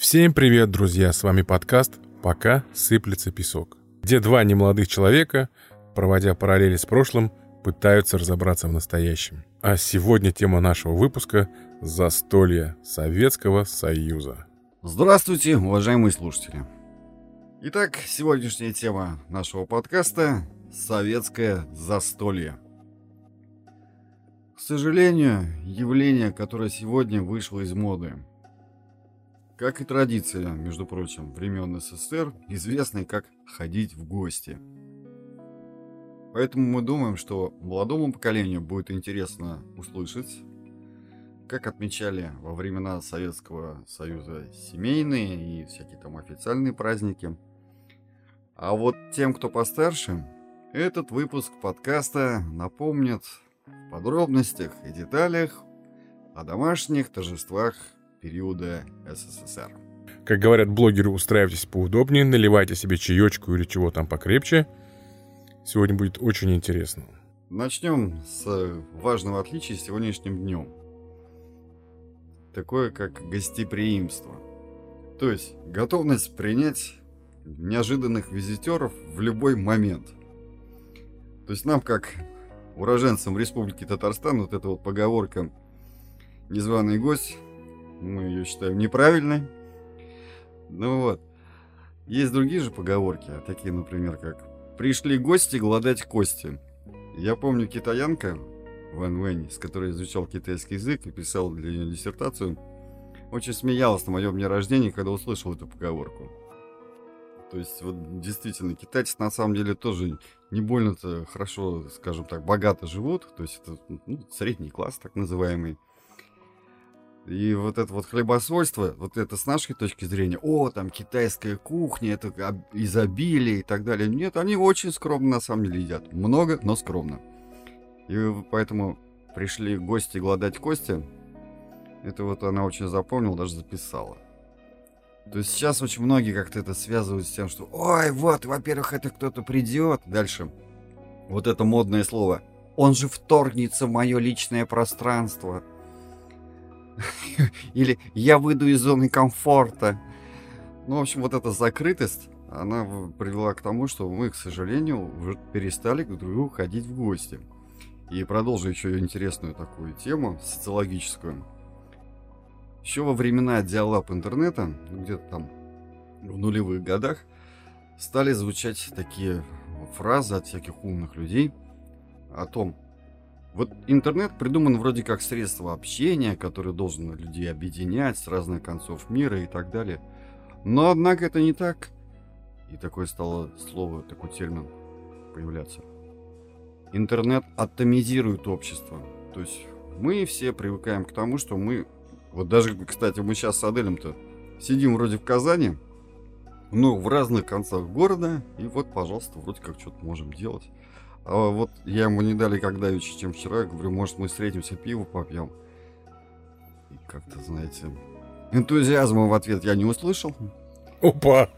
Всем привет, друзья! С вами подкаст «Пока сыплется песок», где два немолодых человека, проводя параллели с прошлым, пытаются разобраться в настоящем. А сегодня тема нашего выпуска – застолье Советского Союза. Здравствуйте, уважаемые слушатели! Итак, сегодняшняя тема нашего подкаста – советское застолье. К сожалению, явление, которое сегодня вышло из моды. Как и традиция, между прочим, времен СССР, известной как ходить в гости. Поэтому мы думаем, что молодому поколению будет интересно услышать, как отмечали во времена Советского Союза семейные и всякие там официальные праздники – а вот тем, кто постарше, этот выпуск подкаста напомнит в подробностях и деталях о домашних торжествах периода СССР. Как говорят блогеры, устраивайтесь поудобнее, наливайте себе чаечку или чего там покрепче. Сегодня будет очень интересно. Начнем с важного отличия сегодняшним днем. Такое как гостеприимство. То есть готовность принять неожиданных визитеров в любой момент. То есть нам, как уроженцам Республики Татарстан, вот эта вот поговорка «незваный гость», мы ее считаем неправильной. Ну вот. Есть другие же поговорки, такие, например, как «пришли гости гладать кости». Я помню китаянка Ван Вэнь, с которой изучал китайский язык и писал для нее диссертацию, очень смеялась на моем дне рождения, когда услышал эту поговорку. То есть, вот действительно, китайцы на самом деле тоже не больно-то хорошо, скажем так, богато живут. То есть, это ну, средний класс, так называемый. И вот это вот хлебосольство, вот это с нашей точки зрения, о, там китайская кухня, это изобилие и так далее. Нет, они очень скромно на самом деле едят. Много, но скромно. И поэтому пришли гости гладать кости. Это вот она очень запомнила, даже записала. То есть сейчас очень многие как-то это связывают с тем, что «Ой, вот, во-первых, это кто-то придет». Дальше. Вот это модное слово. «Он же вторгнется в мое личное пространство». Или «Я выйду из зоны комфорта». Ну, в общем, вот эта закрытость, она привела к тому, что мы, к сожалению, уже перестали друг к другу ходить в гости. И продолжу еще интересную такую тему, социологическую. Еще во времена диалап интернета, где-то там в нулевых годах, стали звучать такие фразы от всяких умных людей о том, вот интернет придуман вроде как средство общения, которое должен людей объединять с разных концов мира и так далее. Но однако это не так. И такое стало слово, такой термин появляться. Интернет атомизирует общество. То есть мы все привыкаем к тому, что мы вот даже, кстати, мы сейчас с Аделем-то сидим вроде в Казани, ну, в разных концах города, и вот, пожалуйста, вроде как что-то можем делать. А вот я ему не дали как давеча, чем вчера, говорю, может, мы встретимся, пиво попьем. И как-то, знаете, энтузиазма в ответ я не услышал. Опа!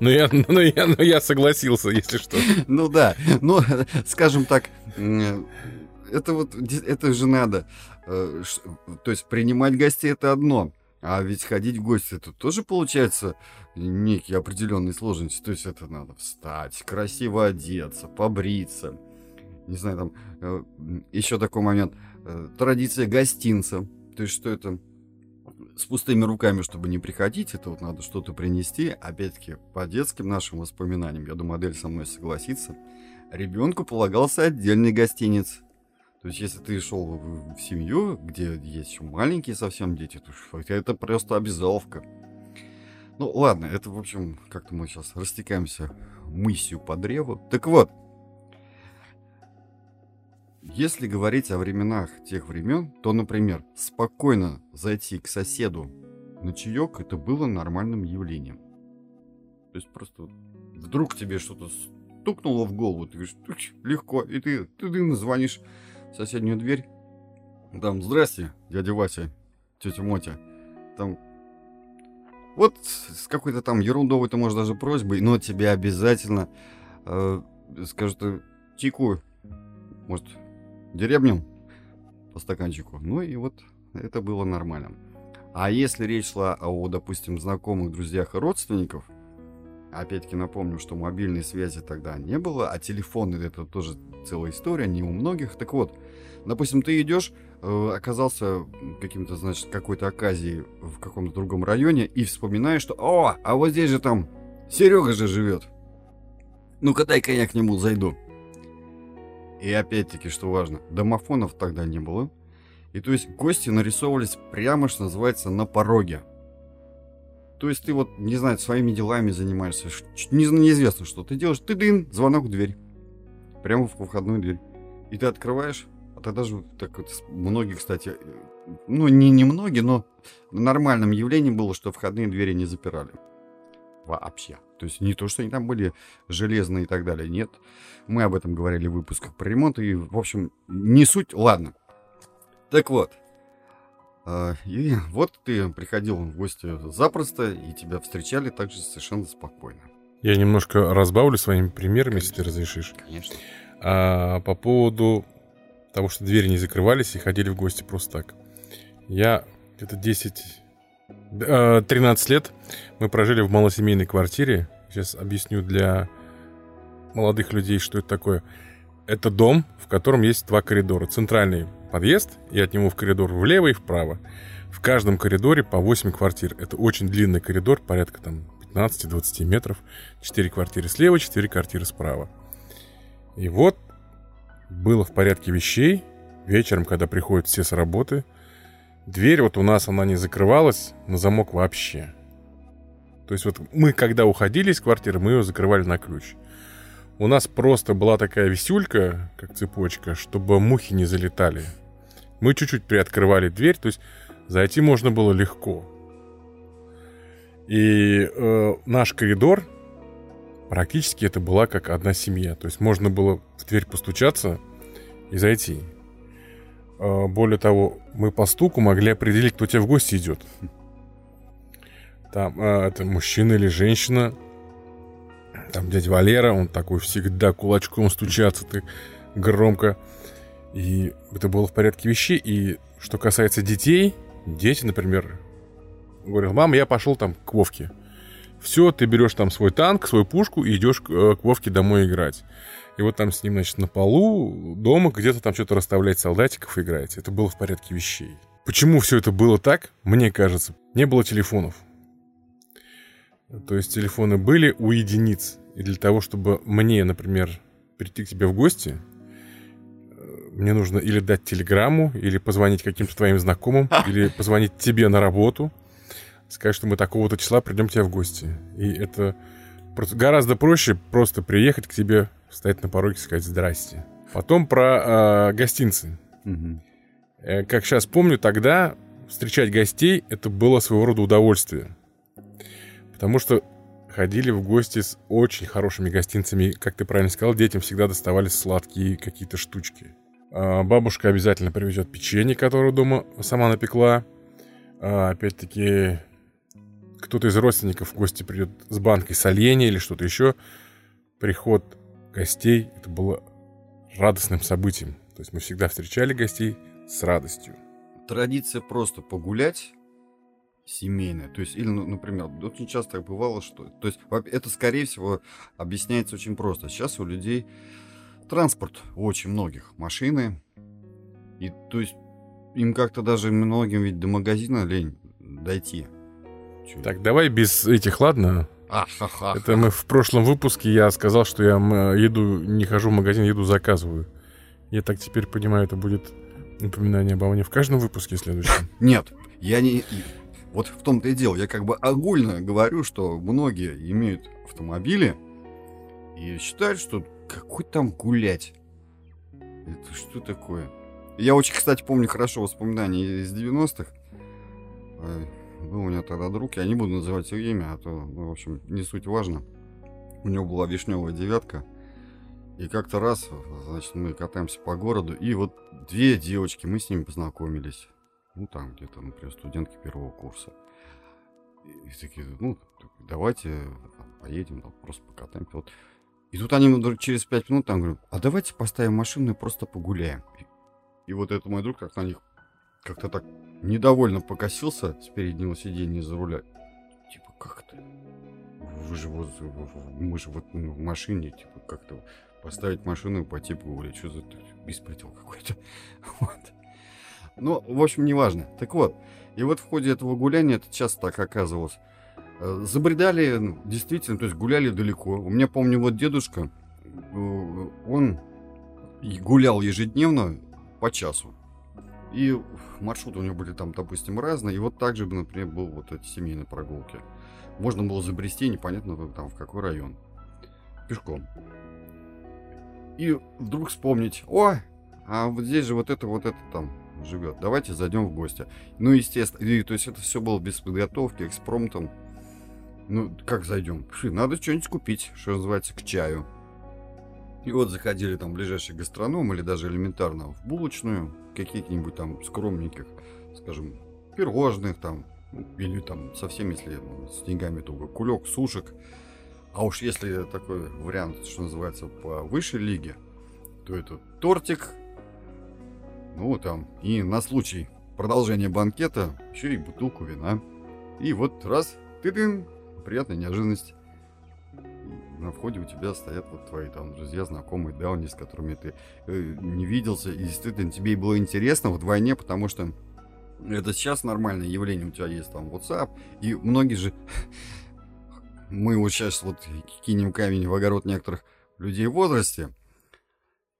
Ну я, ну, я, ну я согласился, если что. Ну да, ну, скажем так, это вот, это же надо. Э, то есть принимать гостей это одно. А ведь ходить в гости это тоже получается некие определенные сложности. То есть это надо встать, красиво одеться, побриться. Не знаю, там э, еще такой момент. Э, традиция гостинца. То есть что это с пустыми руками, чтобы не приходить, это вот надо что-то принести. Опять-таки, по детским нашим воспоминаниям, я думаю, модель со мной согласится, ребенку полагался отдельный гостиниц. То есть, если ты шел в, в семью, где есть еще маленькие совсем дети, то это просто обязаловка. Ну, ладно, это, в общем, как-то мы сейчас растекаемся мысью по древу. Так вот, если говорить о временах тех времен, то, например, спокойно зайти к соседу на чаек, это было нормальным явлением. То есть просто вдруг тебе что-то стукнуло в голову, ты говоришь, легко, и ты, ты, ты звонишь соседнюю дверь. Там, здрасте, дядя Вася, тетя Мотя. Там, вот с какой-то там ерундовой, ты можешь даже просьбой, но тебе обязательно э, скажут, э, чайку, может, деревнем по стаканчику. Ну и вот это было нормально. А если речь шла о, допустим, знакомых, друзьях и родственников, опять-таки напомню, что мобильной связи тогда не было, а телефоны это тоже целая история, не у многих. Так вот, допустим, ты идешь, э, оказался каким-то, значит, какой-то оказией в каком-то другом районе и вспоминаешь, что, о, а вот здесь же там Серега же живет. Ну-ка дай-ка я к нему зайду. И опять-таки, что важно, домофонов тогда не было. И то есть гости нарисовывались прямо, что называется, на пороге. То есть ты вот, не знаю, своими делами занимаешься, не, неизвестно, что ты делаешь, ты дын, звонок в дверь. Прямо в входную дверь. И ты открываешь, а тогда же, так вот, многие, кстати, ну, не, не многие, но нормальным явлением было, что входные двери не запирали. Вообще. То есть не то, что они там были железные и так далее. Нет. Мы об этом говорили в выпусках про ремонт. И, в общем, не суть. Ладно. Так вот, и вот ты приходил в гости запросто, и тебя встречали также совершенно спокойно. Я немножко разбавлю своими примерами, Конечно. если ты разрешишь. Конечно. А, по поводу того, что двери не закрывались и ходили в гости просто так. Я где-то 10... 13 лет мы прожили в малосемейной квартире. Сейчас объясню для молодых людей, что это такое. Это дом, в котором есть два коридора. Центральный подъезд, и от него в коридор влево и вправо. В каждом коридоре по 8 квартир. Это очень длинный коридор, порядка там 15-20 метров. 4 квартиры слева, 4 квартиры справа. И вот было в порядке вещей. Вечером, когда приходят все с работы, дверь вот у нас, она не закрывалась на замок вообще. То есть вот мы, когда уходили из квартиры, мы ее закрывали на ключ. У нас просто была такая висюлька, как цепочка, чтобы мухи не залетали. Мы чуть-чуть приоткрывали дверь, то есть зайти можно было легко. И э, наш коридор практически это была как одна семья. То есть можно было в дверь постучаться и зайти. Э, более того, мы по стуку могли определить, кто тебе в гости идет. Там э, это мужчина или женщина. Там дядя Валера, он такой всегда кулачком стучаться ты громко. И это было в порядке вещей. И что касается детей, дети, например, говорят, мама, я пошел там к Вовке. Все, ты берешь там свой танк, свою пушку и идешь к, э, к Вовке домой играть. И вот там с ним, значит, на полу, дома где-то там что-то расставлять солдатиков играете. Это было в порядке вещей. Почему все это было так, мне кажется, не было телефонов. То есть телефоны были у единиц. И для того, чтобы мне, например, прийти к тебе в гости, мне нужно или дать телеграмму, или позвонить каким-то твоим знакомым, или позвонить тебе на работу, сказать, что мы такого-то числа придем к тебе в гости. И это гораздо проще просто приехать к тебе, встать на пороге и сказать «здрасте». Потом про э, гостинцы. Угу. Э, как сейчас помню, тогда встречать гостей это было своего рода удовольствие. Потому что ходили в гости с очень хорошими гостинцами. Как ты правильно сказал, детям всегда доставались сладкие какие-то штучки. А, бабушка обязательно привезет печенье, которое дома сама напекла. А, опять-таки, кто-то из родственников в гости придет с банкой соленья или что-то еще. Приход гостей это было радостным событием. То есть мы всегда встречали гостей с радостью. Традиция просто погулять семейная. То есть, или, ну, например, очень часто бывало, что... То есть, это, скорее всего, объясняется очень просто. Сейчас у людей транспорт у очень многих, машины. И то есть им как-то даже многим ведь до магазина лень дойти. Чё? Так, давай без этих, ладно? А, ха -ха. Это мы в прошлом выпуске я сказал, что я еду, не хожу в магазин, еду заказываю. Я так теперь понимаю, это будет напоминание обо мне в каждом выпуске следующем. Нет, я не... Вот в том-то и дело. Я как бы огульно говорю, что многие имеют автомобили и считают, что какой там гулять? Это что такое? Я очень, кстати, помню хорошо воспоминания из 90-х. Был у меня тогда друг, я не буду называть его имя, а то, ну, в общем, не суть важно. У него была вишневая девятка. И как-то раз, значит, мы катаемся по городу, и вот две девочки, мы с ними познакомились. Ну, там где-то, например, студентки первого курса. И, и такие, ну, давайте поедем, там, просто покатаемся. Вот и тут они вдруг через пять минут там говорят, а давайте поставим машину и просто погуляем. И, вот это мой друг как на них как-то так недовольно покосился с переднего сиденья за руля. Типа, как то Вы же вот, мы же вот ну, в машине, типа, как-то поставить машину и пойти погулять. Что за беспредел какой-то? Вот. Ну, в общем, неважно. Так вот, и вот в ходе этого гуляния, это часто так оказывалось, забредали, ну, действительно, то есть гуляли далеко. У меня, помню, вот дедушка, э, он гулял ежедневно по часу. И маршруты у него были там, допустим, разные. И вот также, например, был вот эти семейные прогулки. Можно было забрести, непонятно там в какой район. Пешком. И вдруг вспомнить, о, а вот здесь же вот это, вот это там живет. Давайте зайдем в гости. Ну, естественно, и, то есть это все было без подготовки, экспромтом. Ну, как зайдем? Фи, надо что-нибудь купить, что называется, к чаю. И вот заходили там в ближайший гастроном или даже элементарно в булочную, каких-нибудь там скромненьких, скажем, пирожных там, или там совсем, если с деньгами, то кулек, сушек. А уж если такой вариант, что называется, по высшей лиге, то это тортик, ну там, и на случай продолжения банкета еще и бутылку вина. И вот раз, ты дын приятная неожиданность. На входе у тебя стоят вот твои там друзья, знакомые, давние, с которыми ты э, не виделся, и действительно тебе было интересно вдвойне, потому что это сейчас нормальное явление, у тебя есть там WhatsApp, и многие же, мы вот сейчас вот кинем камень в огород некоторых людей в возрасте,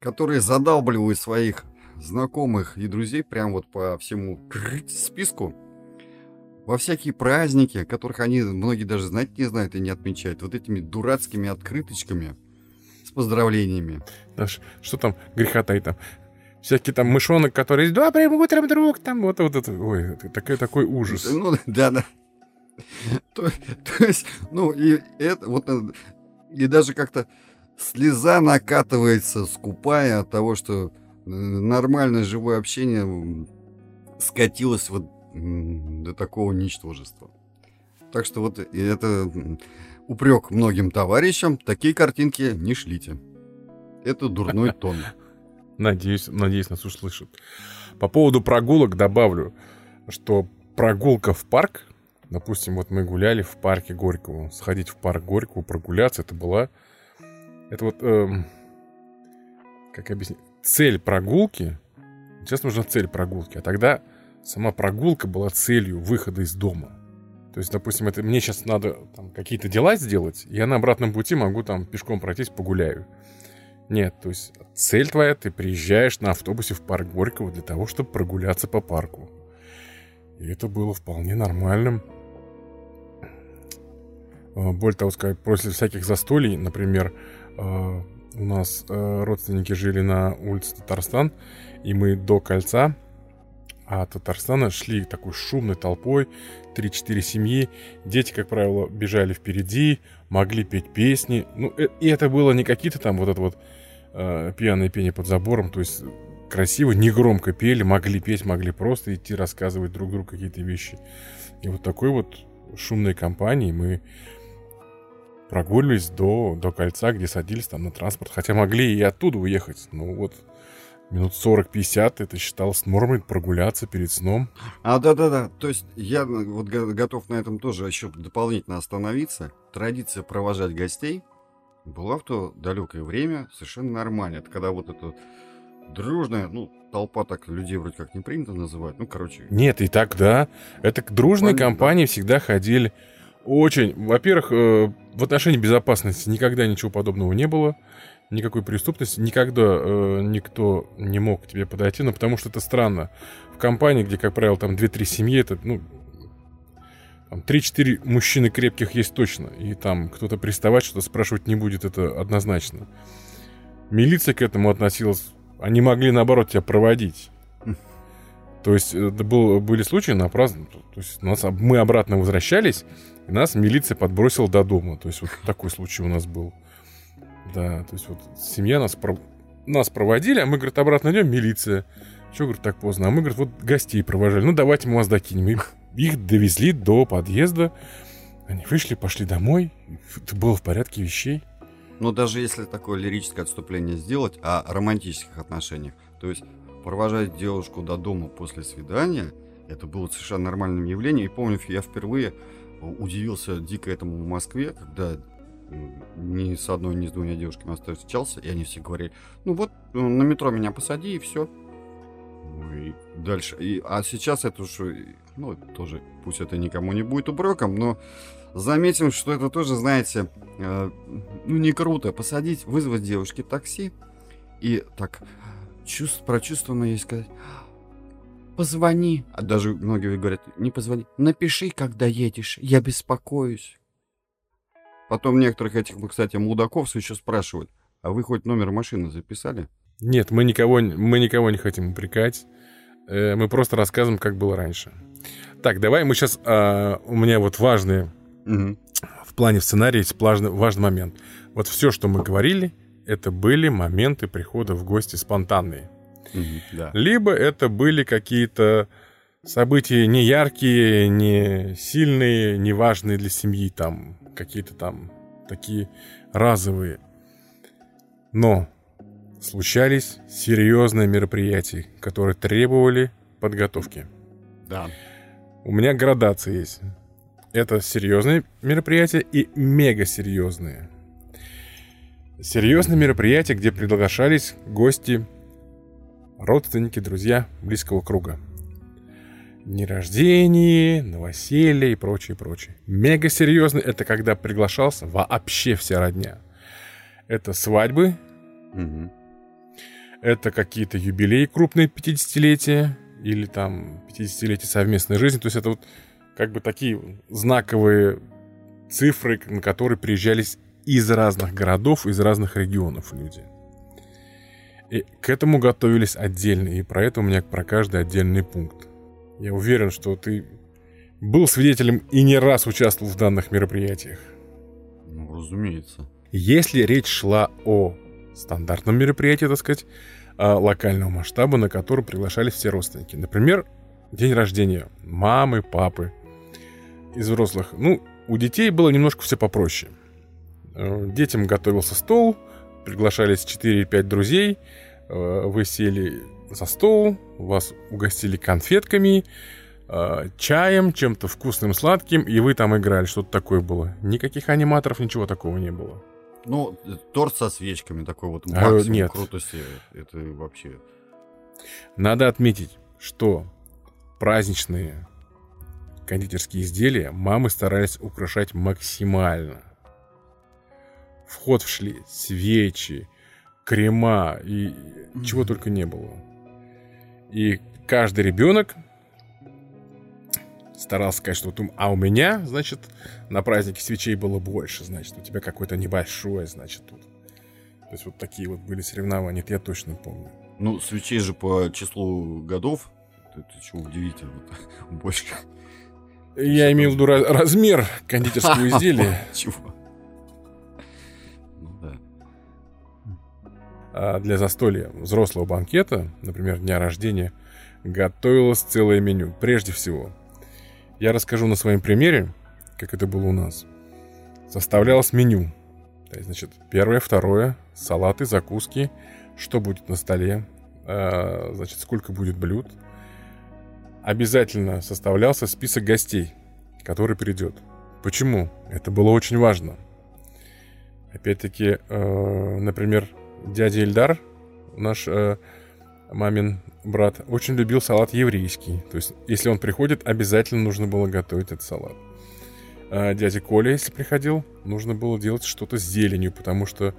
которые задалбливают своих знакомых и друзей прям вот по всему списку, во всякие праздники, которых они многие даже знать не знают и не отмечают, вот этими дурацкими открыточками с поздравлениями. Знаешь, что там грехота и там всякие там мышонок, которые «Добрым утром, друг!» Там вот, вот это, ой, такой, такой ужас. Ну, да, да. То, то есть, ну, и это вот, и даже как-то слеза накатывается, скупая от того, что э, нормальное живое общение скатилось вот до такого ничтожества. Так что вот это упрек многим товарищам, такие картинки не шлите. Это дурной тон. Надеюсь, надеюсь, нас услышат. По поводу прогулок добавлю, что прогулка в парк, допустим, вот мы гуляли в парке Горького, сходить в парк Горького, прогуляться, это была, это вот, эм, как объяснить, цель прогулки, сейчас нужна цель прогулки, а тогда сама прогулка была целью выхода из дома. То есть, допустим, это мне сейчас надо там, какие-то дела сделать, я на обратном пути могу там пешком пройтись, погуляю. Нет, то есть цель твоя, ты приезжаешь на автобусе в парк Горького для того, чтобы прогуляться по парку. И это было вполне нормальным. А, более того сказать, после всяких застолий, например, а, у нас а, родственники жили на улице Татарстан, и мы до кольца а Татарстана шли такой шумной толпой, 3-4 семьи, дети, как правило, бежали впереди, могли петь песни, ну, э, и это было не какие-то там вот это вот э, пьяные пение под забором, то есть красиво, негромко пели, могли петь, могли просто идти рассказывать друг другу какие-то вещи. И вот такой вот шумной компании мы прогуливались до, до кольца, где садились там на транспорт, хотя могли и оттуда уехать, ну вот минут 40-50 это считалось нормой прогуляться перед сном. А, да-да-да, то есть я вот готов на этом тоже еще дополнительно остановиться. Традиция провожать гостей была в то далекое время совершенно нормальная. Это когда вот это дружная, ну, толпа так людей вроде как не принято называть, ну, короче. Нет, и тогда это к дружной Понятно, компании да. всегда ходили очень, во-первых, э, в отношении безопасности никогда ничего подобного не было никакой преступности, никогда э, никто не мог к тебе подойти, но потому что это странно. В компании, где, как правило, там 2-3 семьи, это, ну, там 3-4 мужчины крепких есть точно, и там кто-то приставать, что-то спрашивать не будет, это однозначно. Милиция к этому относилась, они могли, наоборот, тебя проводить. То есть это был, были случаи на праздник, то есть нас, мы обратно возвращались, и нас милиция подбросила до дома. То есть вот такой случай у нас был. Да, то есть вот семья нас, про... нас проводили, а мы, говорит, обратно идем, милиция. Чего, говорит, так поздно? А мы, говорит, вот гостей провожали. Ну, давайте мы вас докинем. Их, их довезли до подъезда. Они вышли, пошли домой. Это было в порядке вещей. Ну, даже если такое лирическое отступление сделать о романтических отношениях, то есть провожать девушку до дома после свидания, это было совершенно нормальным явлением. И помню, я впервые удивился дико этому в Москве, когда ни с одной, ни с двумя девушками встречался, и они все говорили, ну вот, на метро меня посади, и все. Ну и дальше. И, а сейчас это уж, ну, тоже, пусть это никому не будет упреком, но заметим, что это тоже, знаете, э, ну, не круто. Посадить, вызвать девушке такси и так чувств, прочувствованно ей сказать, позвони. А даже многие говорят, не позвони, напиши, когда едешь, я беспокоюсь. Потом некоторых этих, кстати, мудаков еще спрашивают, а вы хоть номер машины записали? Нет, мы никого, мы никого не хотим упрекать. Э, мы просто рассказываем, как было раньше. Так, давай мы сейчас... А, у меня вот важные... Угу. В плане сценария есть важный, важный момент. Вот все, что мы говорили, это были моменты прихода в гости спонтанные. Угу, да. Либо это были какие-то события не яркие, не сильные, не важные для семьи, там какие-то там такие разовые. Но случались серьезные мероприятия, которые требовали подготовки. Да. У меня градация есть. Это серьезные мероприятия и мега серьезные. Серьезные мероприятия, где приглашались гости, родственники, друзья близкого круга. Дни рождения, новоселье и прочее, прочее. Мега серьезный это когда приглашался вообще вся родня. Это свадьбы, угу. это какие-то юбилеи крупные 50-летия или там 50-летие совместной жизни. То есть это вот как бы такие знаковые цифры, на которые приезжались из разных городов, из разных регионов люди. И к этому готовились отдельно, и про это у меня про каждый отдельный пункт. Я уверен, что ты был свидетелем и не раз участвовал в данных мероприятиях. Ну, разумеется. Если речь шла о стандартном мероприятии, так сказать, локального масштаба, на который приглашались все родственники. Например, день рождения мамы, папы из взрослых. Ну, у детей было немножко все попроще. Э, детям готовился стол, приглашались 4-5 друзей, э, вы сели за стол, вас угостили конфетками, э, чаем, чем-то вкусным, сладким, и вы там играли, что-то такое было. Никаких аниматоров, ничего такого не было. Ну, торт со свечками такой вот максимум а, нет. крутости. Это вообще... Надо отметить, что праздничные кондитерские изделия мамы старались украшать максимально. В ход вшли свечи, крема и mm-hmm. чего только не было. И каждый ребенок старался сказать, что вот, а у меня, значит, на празднике свечей было больше, значит, у тебя какое-то небольшое, значит, тут. То есть вот такие вот были соревнования, это я точно помню. Ну, свечей же по числу годов, это что удивительно, больше. Я имею в виду размер кондитерского изделия. Чего? Для застолья взрослого банкета, например, дня рождения, готовилось целое меню. Прежде всего, я расскажу на своем примере, как это было у нас. Составлялось меню. То есть, значит, первое, второе, салаты, закуски, что будет на столе, э, значит, сколько будет блюд. Обязательно составлялся список гостей, который придет. Почему? Это было очень важно. Опять-таки, э, например, дядя Ильдар, наш э, мамин брат очень любил салат еврейский. То есть, если он приходит, обязательно нужно было готовить этот салат. А дядя Коля, если приходил, нужно было делать что-то с зеленью, потому что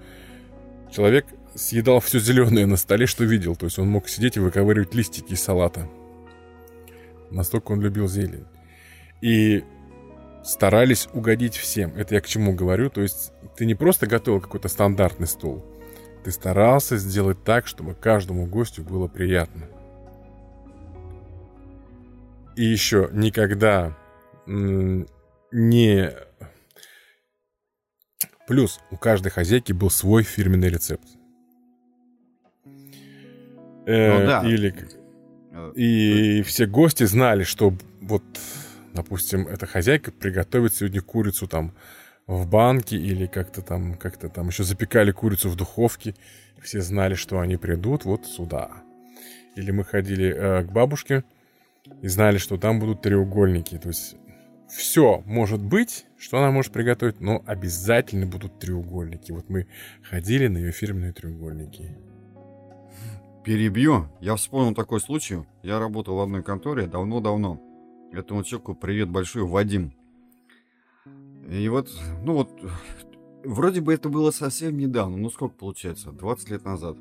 человек съедал все зеленое на столе, что видел. То есть он мог сидеть и выковыривать листики из салата. Настолько он любил зелень. И старались угодить всем. Это я к чему говорю. То есть ты не просто готовил какой-то стандартный стол. Ты старался сделать так, чтобы каждому гостю было приятно. И еще никогда не... Плюс у каждой хозяйки был свой фирменный рецепт. Э, ну, да. Или... И все гости знали, что вот, допустим, эта хозяйка приготовит сегодня курицу там в банке или как-то там, как-то там еще запекали курицу в духовке. Все знали, что они придут вот сюда. Или мы ходили э, к бабушке, и знали, что там будут треугольники. То есть все может быть, что она может приготовить, но обязательно будут треугольники. Вот мы ходили на ее фирменные треугольники. Перебью. Я вспомнил такой случай. Я работал в одной конторе давно-давно. Этому человеку привет большой, Вадим. И вот, ну вот, вроде бы это было совсем недавно. Ну сколько получается? 20 лет назад.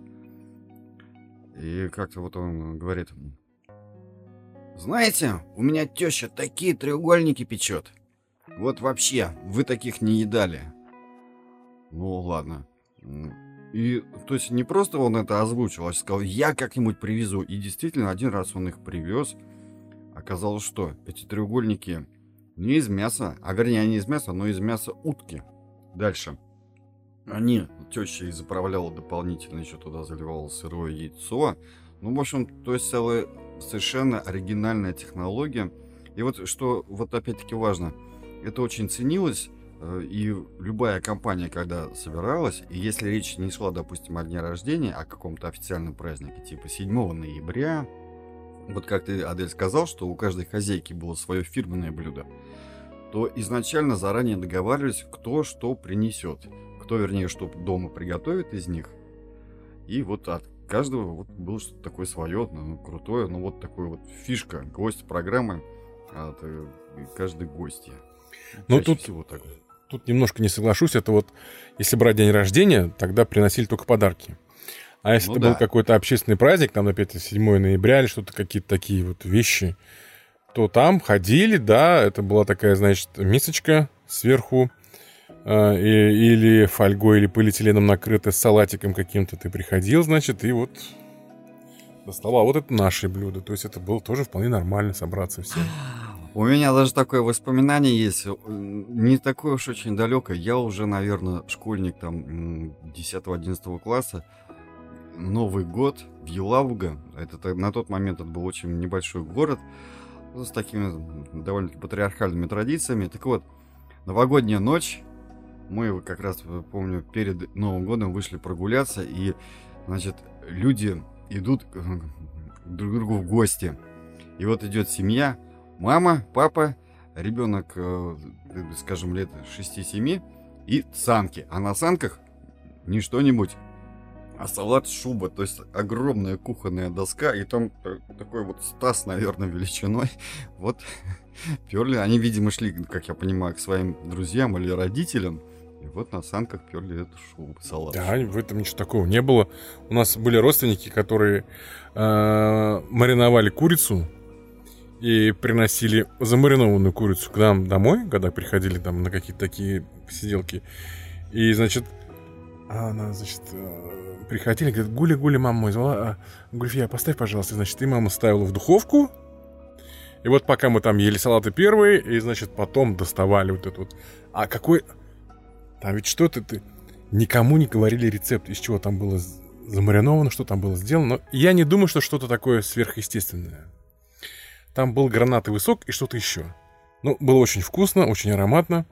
И как-то вот он говорит, знаете, у меня теща такие треугольники печет. Вот вообще, вы таких не едали. Ну ладно. И, то есть, не просто он это озвучил, а сказал, я как-нибудь привезу. И действительно, один раз он их привез. Оказалось, что эти треугольники не из мяса, а вернее, они из мяса, но из мяса утки. Дальше. Они, теща и заправляла дополнительно, еще туда заливала сырое яйцо. Ну, в общем, то есть целая совершенно оригинальная технология. И вот что вот опять-таки важно, это очень ценилось, э, и любая компания, когда собиралась, и если речь не шла, допустим, о дне рождения, а о каком-то официальном празднике, типа 7 ноября, вот как ты, Адель, сказал, что у каждой хозяйки было свое фирменное блюдо, то изначально заранее договаривались, кто что принесет. Кто, вернее, что дома приготовит из них. И вот от каждого вот было что-то такое свое, ну, крутое, ну вот такой вот фишка, гость программы от э, каждой гости. Ну тут, всего так. тут немножко не соглашусь, это вот, если брать день рождения, тогда приносили только подарки. А если ну, это да. был какой-то общественный праздник, там, опять 7 ноября или что-то, какие-то такие вот вещи, то там ходили, да, это была такая, значит, мисочка сверху, э, или фольгой, или полиэтиленом накрыто с салатиком каким-то. Ты приходил, значит, и вот доставал. А вот это наши блюда. То есть это было тоже вполне нормально собраться все. У меня даже такое воспоминание есть, не такое уж очень далекое. Я уже, наверное, школьник там 10-11 класса. Новый год в Елабуга. Это на тот момент это был очень небольшой город с такими довольно-таки патриархальными традициями. Так вот, новогодняя ночь. Мы как раз, помню, перед Новым годом вышли прогуляться, и, значит, люди идут друг к другу в гости. И вот идет семья, мама, папа, ребенок, э, скажем, лет 6-7, и санки. А на санках не что-нибудь, а салат шуба, то есть огромная кухонная доска, и там такой вот стас, наверное, величиной. Вот перли, они, видимо, шли, как я понимаю, к своим друзьям или родителям, и вот на санках перли эту шубу, салат. Да, в этом ничего такого не было. У нас были родственники, которые э, мариновали курицу и приносили замаринованную курицу к нам домой, когда приходили там на какие-то такие посиделки. И, значит, она, значит, приходили, говорит, Гуля-Гуля, мама мой звала, а, Гульфия, поставь, пожалуйста. Значит, и мама ставила в духовку, и вот пока мы там ели салаты первые, и, значит, потом доставали вот эту вот... А какой... Там ведь что-то ты... Никому не говорили рецепт, из чего там было замариновано, что там было сделано. Но я не думаю, что что-то такое сверхъестественное. Там был гранатовый сок и что-то еще. Ну, было очень вкусно, очень ароматно.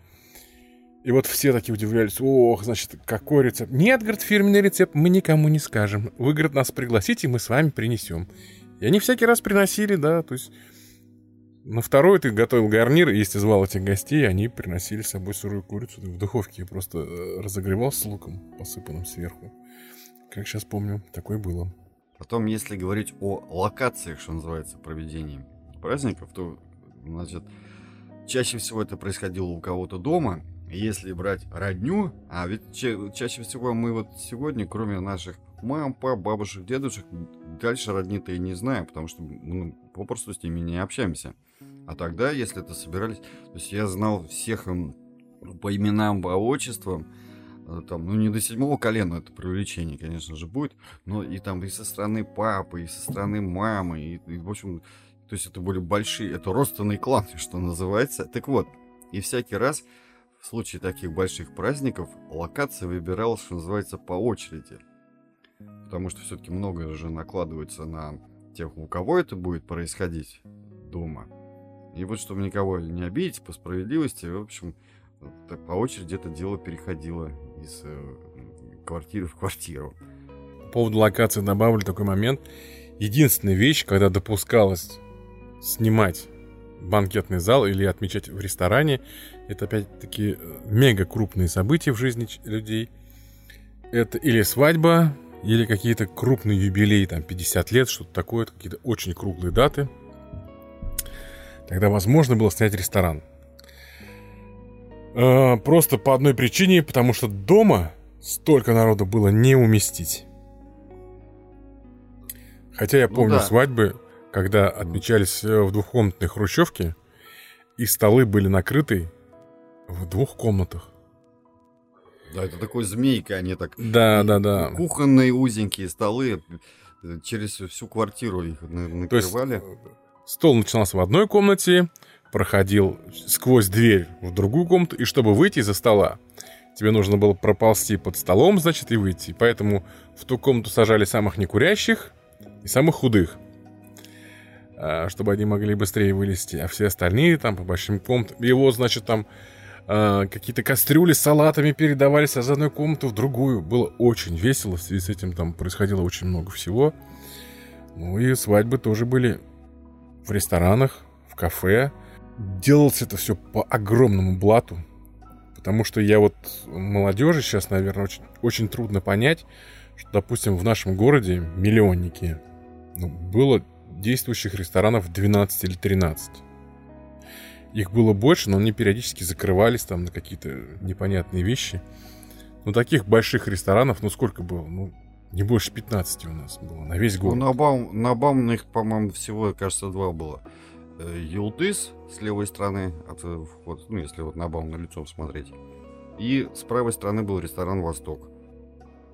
И вот все такие удивлялись, ох, значит, какой рецепт? Нет, говорит, фирменный рецепт мы никому не скажем. Вы, говорит, нас пригласите, мы с вами принесем. И они всякий раз приносили, да, то есть на второй ты готовил гарнир, и если звал этих гостей, они приносили с собой сырую курицу. Ты в духовке просто э, разогревал с луком, посыпанным сверху. Как сейчас помню, такое было. Потом, если говорить о локациях, что называется, проведения праздников, то, значит, чаще всего это происходило у кого-то дома, если брать родню, а ведь ча- чаще всего мы вот сегодня, кроме наших мам, пап, бабушек, дедушек, дальше родни-то и не знаем, потому что ну, попросту с ними не общаемся. А тогда, если это собирались, то есть я знал всех по именам, по отчествам, э, там, ну не до седьмого колена это привлечение, конечно же, будет, но и там и со стороны папы, и со стороны мамы, и, и в общем, то есть это были большие, это родственный клан, что называется. Так вот, и всякий раз в случае таких больших праздников локация выбиралась, что называется, по очереди. Потому что все-таки многое же накладывается на тех, у кого это будет происходить дома. И вот, чтобы никого не обидеть, по справедливости, в общем, по очереди это дело переходило из э, квартиры в квартиру. По поводу локации добавлю такой момент. Единственная вещь, когда допускалось снимать банкетный зал или отмечать в ресторане. Это опять-таки мега крупные события в жизни людей. Это или свадьба, или какие-то крупные юбилеи, там 50 лет, что-то такое, какие-то очень круглые даты. Тогда возможно было снять ресторан. Э, просто по одной причине, потому что дома столько народу было не уместить. Хотя я ну помню ну, да. свадьбы, когда отмечались э, в двухкомнатной хрущевке, и столы были накрыты в двух комнатах. Да, это такой змейка, они так... Да, да, да. Кухонные узенькие столы, э, через всю квартиру их накрывали. То есть, стол начинался в одной комнате, проходил сквозь дверь в другую комнату, и чтобы выйти из-за стола, тебе нужно было проползти под столом, значит, и выйти. Поэтому в ту комнату сажали самых некурящих и самых худых, чтобы они могли быстрее вылезти. А все остальные там по большим комнатам... Его, значит, там а, какие-то кастрюли с салатами передавались из одной комнаты в другую. Было очень весело, в связи с этим там происходило очень много всего. Ну и свадьбы тоже были в ресторанах, в кафе делалось это все по огромному блату. Потому что я вот молодежи сейчас, наверное, очень, очень трудно понять, что, допустим, в нашем городе миллионники ну, было действующих ресторанов 12 или 13. Их было больше, но они периодически закрывались там на какие-то непонятные вещи. Но таких больших ресторанов, ну сколько было? Ну, не больше 15 у нас было на весь год. Ну, на Баум, на их, по-моему, всего, кажется, два было. Э, Юлдыс с левой стороны от э, входа, ну, если вот на Баумна лицом смотреть. И с правой стороны был ресторан «Восток».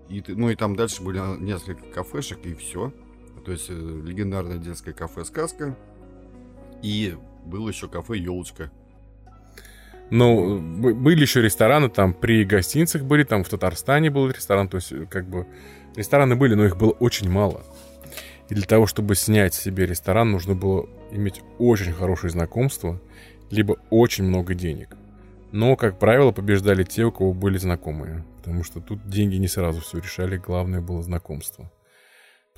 И, ну и там дальше были несколько кафешек, и все. То есть э, легендарное детское кафе «Сказка». И было еще кафе «Елочка». Ну, были еще рестораны, там при гостиницах были, там в Татарстане был ресторан, то есть как бы рестораны были, но их было очень мало. И для того, чтобы снять себе ресторан, нужно было иметь очень хорошее знакомство, либо очень много денег. Но, как правило, побеждали те, у кого были знакомые. Потому что тут деньги не сразу все решали, главное было знакомство.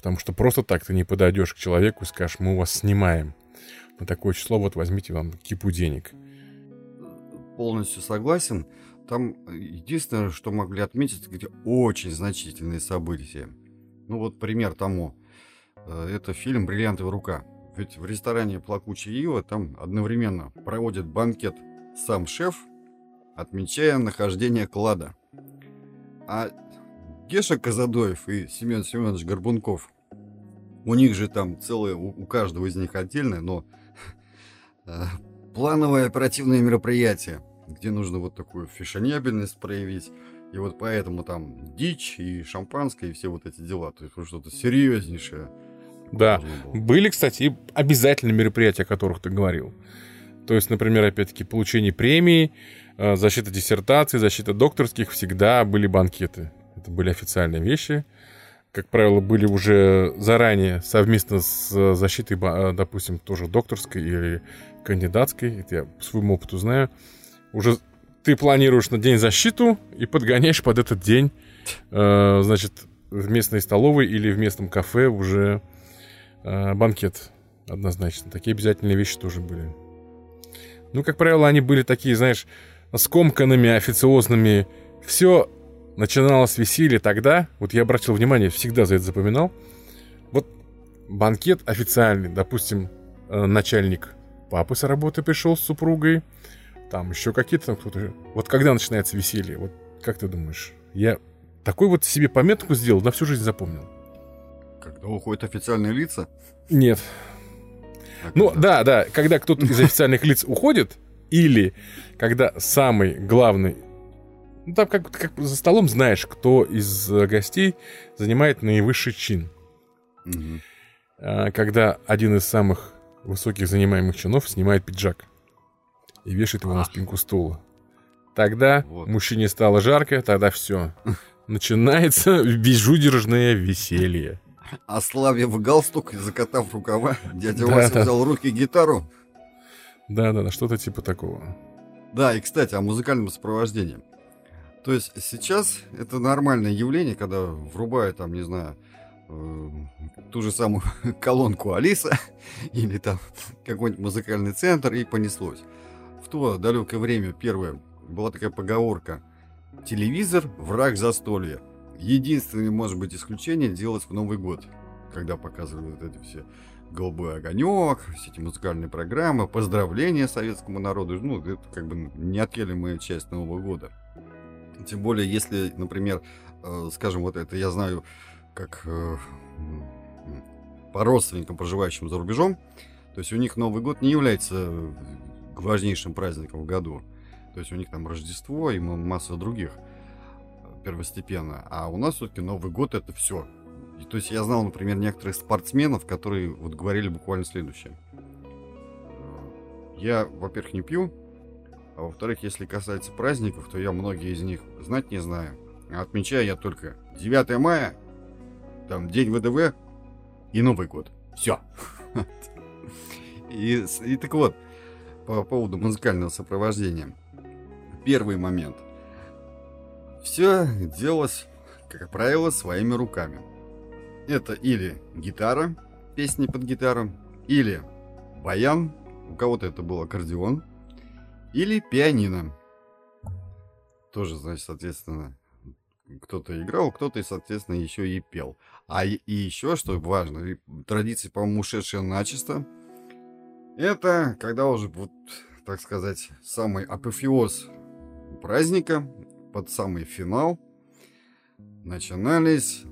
Потому что просто так ты не подойдешь к человеку и скажешь, мы у вас снимаем. На такое число вот возьмите вам кипу денег. Полностью согласен. Там единственное, что могли отметить, где очень значительные события. Ну вот пример тому. Э, это фильм «Бриллиантовая рука». Ведь в ресторане «Плакучая ива» там одновременно проводит банкет сам шеф, отмечая нахождение клада. А Геша Казадоев и Семен Семенович Горбунков, у них же там целое, у, каждого из них отдельное, но э, плановое оперативное мероприятие, где нужно вот такую фешенебельность проявить. И вот поэтому там дичь и шампанское и все вот эти дела. То есть что-то серьезнейшее. Да. Были, кстати, и обязательные мероприятия, о которых ты говорил. То есть, например, опять-таки, получение премии, э, защита диссертаций, защита докторских, всегда были банкеты. Это были официальные вещи. Как правило, были уже заранее совместно с защитой, э, допустим, тоже докторской или кандидатской. Это я по своему опыту знаю. Уже ты планируешь на день защиту и подгоняешь под этот день, э, значит, в местной столовой или в местном кафе уже э, банкет однозначно. Такие обязательные вещи тоже были. Ну, как правило, они были такие, знаешь, скомканными, официозными. Все начиналось веселье тогда, вот я обратил внимание, всегда за это запоминал. Вот банкет официальный, допустим, э, начальник папы с работы пришел с супругой, там еще какие-то там кто-то. Вот когда начинается веселье, вот как ты думаешь? Я такой вот себе пометку сделал, на всю жизнь запомнил. Когда уходят официальные лица? Нет. А ну да, да, когда кто-то из официальных лиц уходит, или когда самый главный ну, там как, как за столом знаешь, кто из гостей занимает наивысший чин. Угу. Когда один из самых высоких занимаемых чинов снимает пиджак и вешает его Ах. на спинку стула. Тогда вот. мужчине стало жарко, тогда все. Начинается безудержное веселье. Ославив галстук и закатав рукава, дядя да, Вася да. взял в руки гитару. Да-да-да, что-то типа такого. Да, и, кстати, о музыкальном сопровождении. То есть сейчас это нормальное явление, когда врубают там, не знаю, э, ту же самую колонку Алиса или там какой-нибудь музыкальный центр и понеслось. В то далекое время первое была такая поговорка «Телевизор – враг застолья». Единственное, может быть, исключение делать в Новый год, когда показывают вот эти все «Голубой огонек», все эти музыкальные программы, поздравления советскому народу. Ну, это как бы неотъемлемая часть Нового года. Тем более, если, например, э, скажем, вот это я знаю как э, по родственникам, проживающим за рубежом, то есть у них Новый год не является важнейшим праздником в году. То есть у них там Рождество и масса других э, первостепенно. А у нас все-таки Новый год это все. И, то есть я знал, например, некоторых спортсменов, которые вот говорили буквально следующее. Я, во-первых, не пью, а во-вторых, если касается праздников, то я многие из них знать не знаю. Отмечаю я только 9 мая, там День ВДВ и Новый год. Все. И, и так вот, по поводу музыкального сопровождения. Первый момент. Все делалось, как правило, своими руками. Это или гитара, песни под гитару, или баян, у кого-то это был аккордеон, или пианино. Тоже, значит, соответственно, кто-то играл, кто-то, соответственно, еще и пел. А и, еще, что важно, традиция, по-моему, ушедшая начисто, это когда уже, вот, так сказать, самый апофеоз праздника, под самый финал, начинались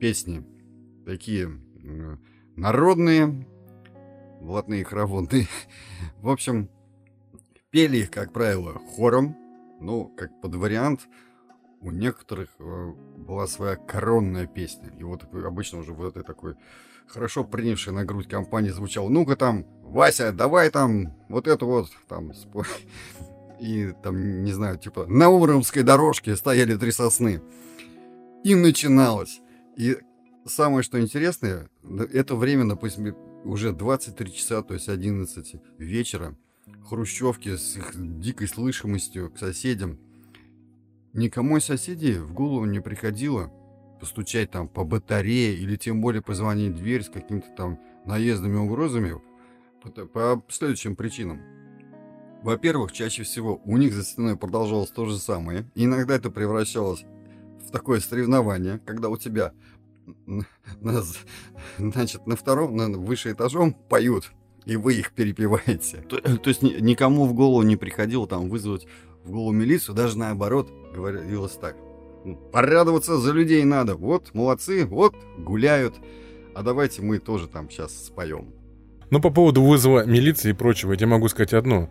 песни. Такие народные, блатные хороводные. В общем, пели их, как правило, хором, ну, как под вариант – у некоторых э, была своя коронная песня. И вот обычно уже вот этой такой хорошо принявшей на грудь компании звучал, ну-ка там, Вася, давай там вот это вот, там. И там, не знаю, типа, на Уромской дорожке стояли три сосны. И начиналось. И самое, что интересное, это время, допустим, уже 23 часа, то есть 11 вечера, хрущевки с их дикой слышимостью к соседям, Никому из соседей в голову не приходило постучать там по батарее или тем более позвонить в дверь с какими-то там наездами, угрозами по, следующим причинам. Во-первых, чаще всего у них за стеной продолжалось то же самое. И иногда это превращалось в такое соревнование, когда у тебя на, значит, на втором, на выше этажом поют, и вы их перепеваете. То, то есть никому в голову не приходило там вызвать в голову милицию, даже наоборот, говорилось так. «Ну, порадоваться за людей надо. Вот, молодцы, вот, гуляют. А давайте мы тоже там сейчас споем. Ну, по поводу вызова милиции и прочего, я тебе могу сказать одно.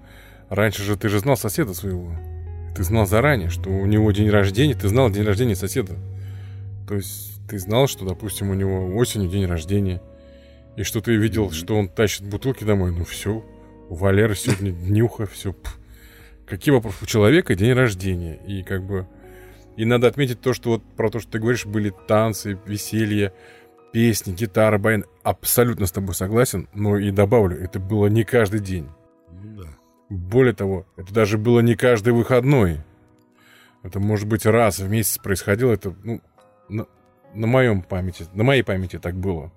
Раньше же ты же знал соседа своего. Ты знал заранее, что у него день рождения, ты знал день рождения соседа. То есть ты знал, что, допустим, у него осенью день рождения. И что ты видел, что он тащит бутылки домой. Ну все, у Валеры сегодня днюха, все. Какие вопросы? У человека день рождения. И как бы... И надо отметить то, что вот про то, что ты говоришь, были танцы, веселье, песни, гитара, баян. Абсолютно с тобой согласен, но и добавлю, это было не каждый день. Ну да. Более того, это даже было не каждый выходной. Это, может быть, раз в месяц происходило. Это, ну, на, на моем памяти, на моей памяти так было.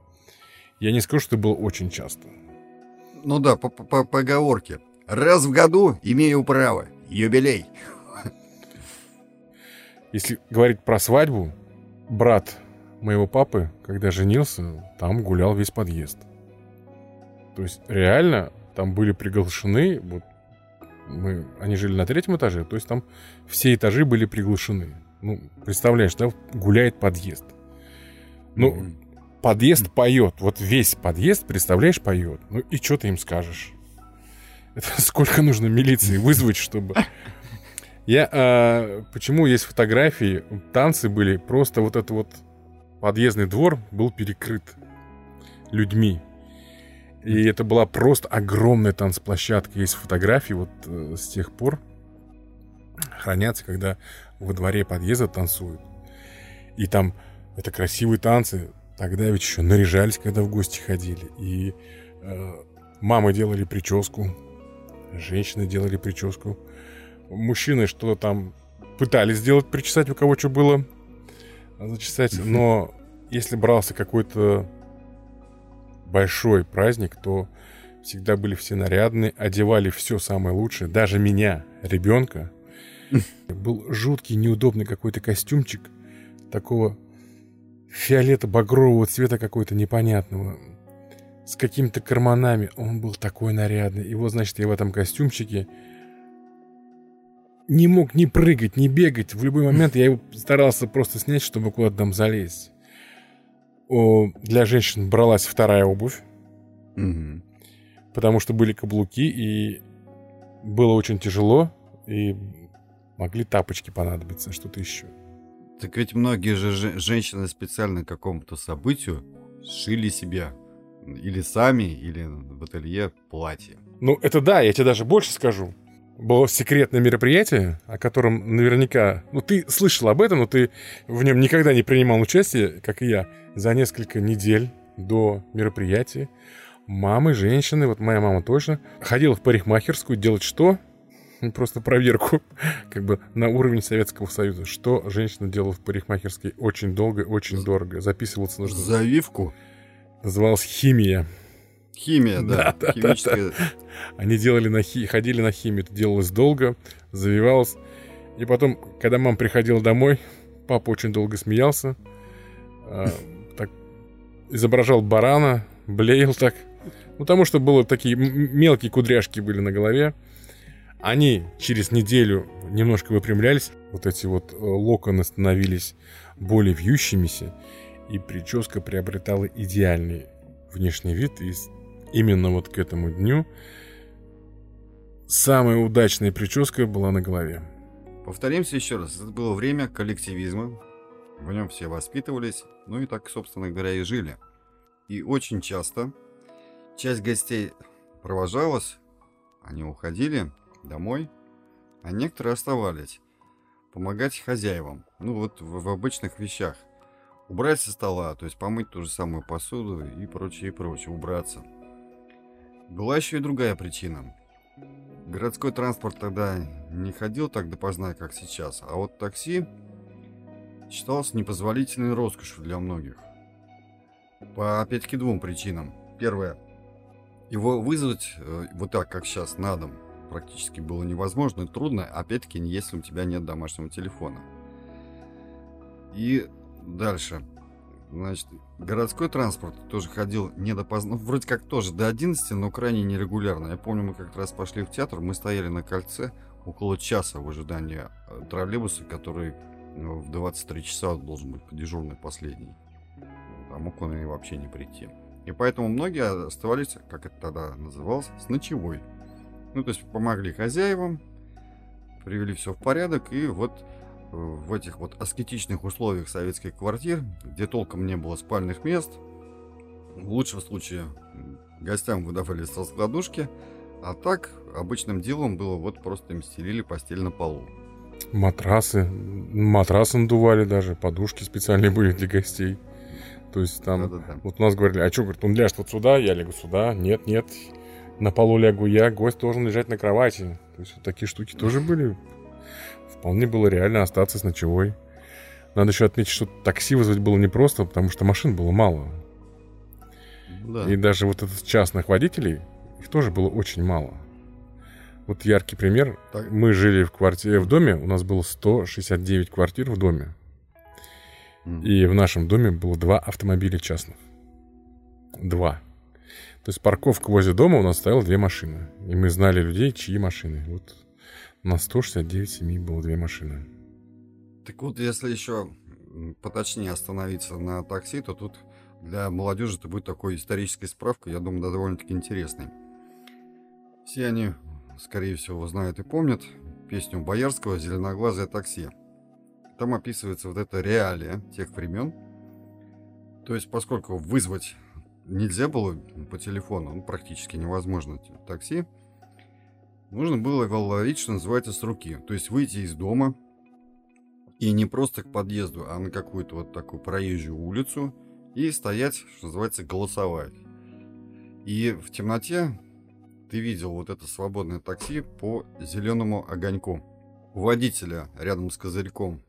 Я не скажу, что это было очень часто. Ну да, по, по, по оговорке. Раз в году имею право. Юбилей. Если говорить про свадьбу, брат моего папы, когда женился, там гулял весь подъезд. То есть реально там были приглашены, вот мы, они жили на третьем этаже, то есть там все этажи были приглашены. Ну, представляешь, да, гуляет подъезд. Ну, mm-hmm. Подъезд поет, вот весь подъезд, представляешь, поет. Ну и что ты им скажешь? Это сколько нужно милиции вызвать, чтобы... Я... А, почему есть фотографии? Танцы были просто вот этот вот подъездный двор был перекрыт людьми. И это была просто огромная танцплощадка. Есть фотографии вот э, с тех пор хранятся, когда во дворе подъезда танцуют. И там это красивые танцы. Тогда ведь еще наряжались, когда в гости ходили. И э, мамы делали прическу Женщины делали прическу. Мужчины что-то там пытались сделать, причесать, у кого что было зачесать. Но если брался какой-то большой праздник, то всегда были все нарядные, одевали все самое лучшее, даже меня, ребенка. Был жуткий, неудобный какой-то костюмчик такого фиолета-багрового цвета какой-то непонятного, с какими-то карманами. Он был такой нарядный. И вот, значит, я в этом костюмчике не мог ни прыгать, ни бегать. В любой момент я его старался просто снять, чтобы куда-то там залезть. О, для женщин бралась вторая обувь. Мгм. потому что были каблуки, и было очень тяжело, и могли тапочки понадобиться, что-то еще. Так ведь многие же же- женщины специально к какому-то событию сшили себе или сами, или в ателье платье. Ну, это да, я тебе даже больше скажу. Было секретное мероприятие, о котором наверняка... Ну, ты слышал об этом, но ты в нем никогда не принимал участие, как и я. За несколько недель до мероприятия мамы, женщины, вот моя мама точно, ходила в парикмахерскую делать что? Просто проверку, как бы на уровень Советского Союза. Что женщина делала в парикмахерской очень долго, очень дорого. Записываться нужно. Завивку. Называлась химия. Химия, Да, да. да, да, Химическая. Они делали на хи... ходили на химию, это делалось долго, завивалось. И потом, когда мама приходила домой, папа очень долго смеялся, а, так изображал барана, блеял так. Ну, потому что было такие мелкие кудряшки были на голове. Они через неделю немножко выпрямлялись, вот эти вот э, локоны становились более вьющимися, и прическа приобретала идеальный внешний вид. И именно вот к этому дню самая удачная прическа была на голове. Повторимся еще раз. Это было время коллективизма. В нем все воспитывались, ну и так, собственно говоря, и жили. И очень часто часть гостей провожалась, они уходили домой, а некоторые оставались помогать хозяевам. Ну вот в, в обычных вещах. Убрать со стола, то есть помыть ту же самую посуду и прочее, и прочее, убраться. Была еще и другая причина. Городской транспорт тогда не ходил так допоздна, как сейчас, а вот такси считался непозволительной роскошью для многих. По опять-таки двум причинам. Первое. Его вызвать э, вот так, как сейчас, на дом, практически было невозможно и трудно, опять-таки, если у тебя нет домашнего телефона. И дальше. Значит, городской транспорт тоже ходил не допоздна, ну, вроде как тоже до 11, но крайне нерегулярно. Я помню, мы как раз пошли в театр, мы стояли на кольце около часа в ожидании э, троллейбуса, который ну, в 23 часа должен быть дежурный последний. А мог он и вообще не прийти. И поэтому многие оставались, как это тогда называлось, с ночевой. Ну, то есть помогли хозяевам, привели все в порядок, и вот э, в этих вот аскетичных условиях советских квартир, где толком не было спальных мест, в лучшем случае гостям выдавались раскладушки, а так обычным делом было вот просто им стелили постель на полу. Матрасы, матрасы надували даже, подушки специальные были для гостей. То есть там, Да-да-да. вот у нас говорили, а что, говорит, он ляжет вот сюда, я лягу сюда, нет, нет, на полу лягу я, гость должен лежать на кровати. То есть вот такие штуки тоже были. Вполне было реально остаться с ночевой. Надо еще отметить, что такси вызвать было непросто, потому что машин было мало. Да. И даже вот этот частных водителей, их тоже было очень мало. Вот яркий пример. Так. Мы жили в квартире, в доме, у нас было 169 квартир в доме. Мгм. И в нашем доме было два автомобиля частных. Два. То есть парковка возле дома у нас стояла две машины. И мы знали людей, чьи машины. Вот на 169 семей было две машины. Так вот, если еще поточнее остановиться на такси, то тут для молодежи это будет такой исторической справкой, я думаю, да, довольно-таки интересной. Все они, скорее всего, знают и помнят песню Боярского «Зеленоглазое такси». Там описывается вот эта реалия тех времен. То есть, поскольку вызвать нельзя было по телефону, ну, практически невозможно такси, нужно было ловить, что называется, с руки. То есть выйти из дома, и не просто к подъезду, а на какую-то вот такую проезжую улицу и стоять, что называется, голосовать. И в темноте ты видел вот это свободное такси по зеленому огоньку. У водителя рядом с козырьком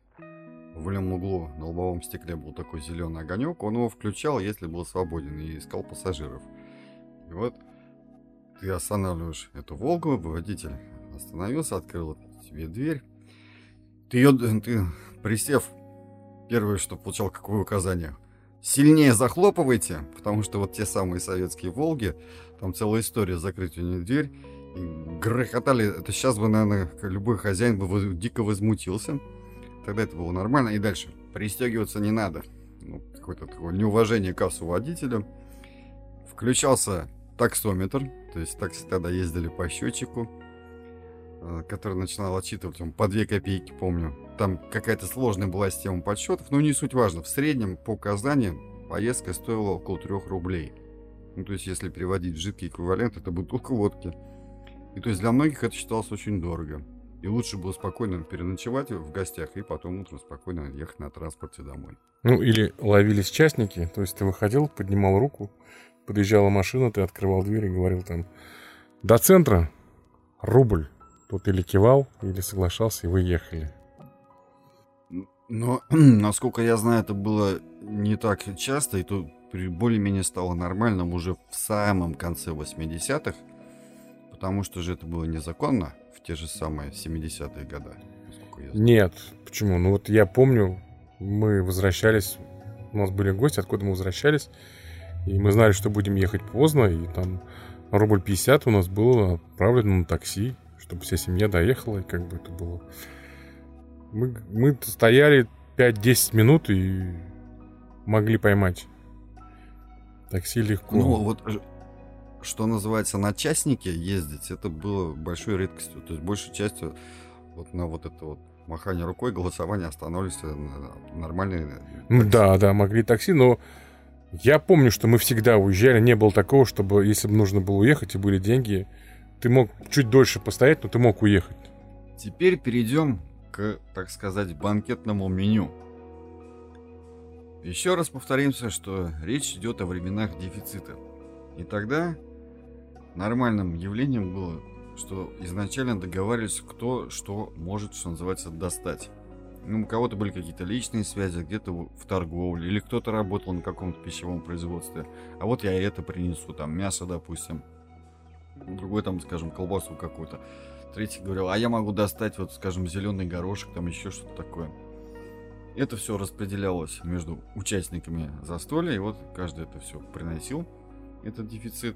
в левом углу на лобовом стекле был такой зеленый огонек, он его включал, если был свободен, и искал пассажиров. И вот ты останавливаешь эту Волгу, водитель остановился, открыл тебе дверь. Ты ее, ты, присев, первое, что получал, какое указание? Сильнее захлопывайте, потому что вот те самые советские Волги, там целая история закрыть у них дверь, и грохотали, это сейчас бы, наверное, любой хозяин бы дико возмутился. Тогда это было нормально. И дальше. Пристегиваться не надо. Ну, какое-то такое неуважение к водителю. Включался таксометр. То есть такси тогда ездили по счетчику, э, который начинал отчитывать он, по 2 копейки, помню. Там какая-то сложная была система подсчетов, но не суть важно. В среднем по указаниям поездка стоила около 3 рублей. Ну, то есть, если переводить в жидкий эквивалент, это бутылка водки. И то есть для многих это считалось очень дорого. И лучше было спокойно переночевать в гостях и потом утром спокойно ехать на транспорте домой. Ну, или ловились частники, то есть ты выходил, поднимал руку, подъезжала машина, ты открывал дверь и говорил там «До центра рубль». Тут или кивал, или соглашался, и вы ехали. Но, насколько я знаю, это было не так часто, и тут более-менее стало нормальным уже в самом конце 80-х, потому что же это было незаконно в те же самые 70-е годы. Нет, почему? Ну вот я помню, мы возвращались, у нас были гости, откуда мы возвращались, и мы знали, что будем ехать поздно, и там рубль 50 у нас было отправлено на такси, чтобы вся семья доехала, и как бы это было. Мы, мы стояли 5-10 минут и могли поймать. Такси легко. Ну, вот что называется, на частнике ездить, это было большой редкостью. То есть большей частью вот на вот это вот махание рукой, голосование останавливались на нормальные... Такси. Да, да, могли такси, но я помню, что мы всегда уезжали, не было такого, чтобы, если бы нужно было уехать и были деньги, ты мог чуть дольше постоять, но ты мог уехать. Теперь перейдем к, так сказать, банкетному меню. Еще раз повторимся, что речь идет о временах дефицита. И тогда нормальным явлением было, что изначально договаривались, кто что может, что называется, достать. Ну, у кого-то были какие-то личные связи, где-то в торговле, или кто-то работал на каком-то пищевом производстве. А вот я это принесу, там, мясо, допустим. Другой там, скажем, колбасу какую-то. Третий говорил, а я могу достать, вот, скажем, зеленый горошек, там еще что-то такое. Это все распределялось между участниками застолья, и вот каждый это все приносил, этот дефицит.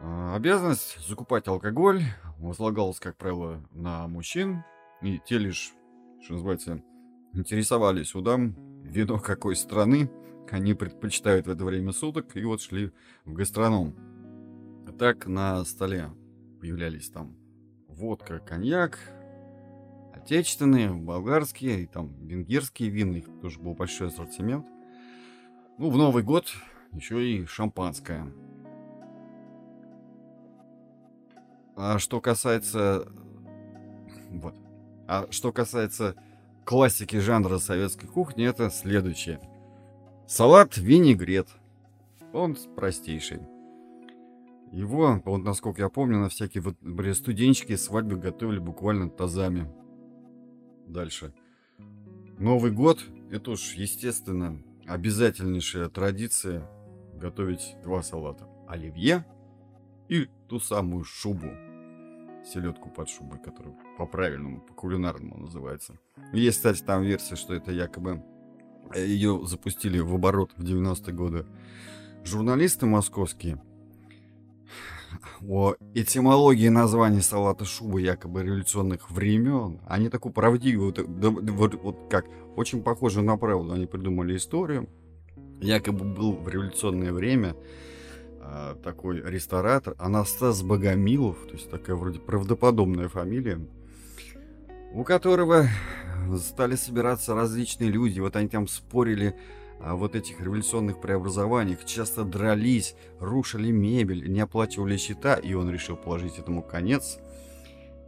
А, обязанность закупать алкоголь возлагалась, как правило, на мужчин, и те лишь что называется, интересовались у дам вино какой страны они предпочитают в это время суток, и вот шли в гастроном. Так на столе появлялись там водка, коньяк, отечественные, болгарские, и там венгерские вины, их тоже был большой ассортимент. Ну, в Новый год еще и шампанское. А что касается... Вот. А что касается классики жанра советской кухни, это следующее. Салат винегрет. Он простейший. Его, вот насколько я помню, на всякие вот, например, студенческие свадьбы готовили буквально тазами. Дальше. Новый год, это уж, естественно, обязательнейшая традиция готовить два салата. Оливье и ту самую шубу селедку под шубой, которая по-правильному, по-кулинарному называется. Есть, кстати, там версия, что это якобы э, ее запустили в оборот в 90-е годы журналисты московские. О этимологии названий салата шубы якобы революционных времен. Они такую правдивую, вот, вот как, очень похоже на правду. Они придумали историю. Якобы был в революционное время такой ресторатор Анастас Богомилов, то есть такая вроде правдоподобная фамилия, у которого стали собираться различные люди. Вот они там спорили о вот этих революционных преобразованиях, часто дрались, рушили мебель, не оплачивали счета, и он решил положить этому конец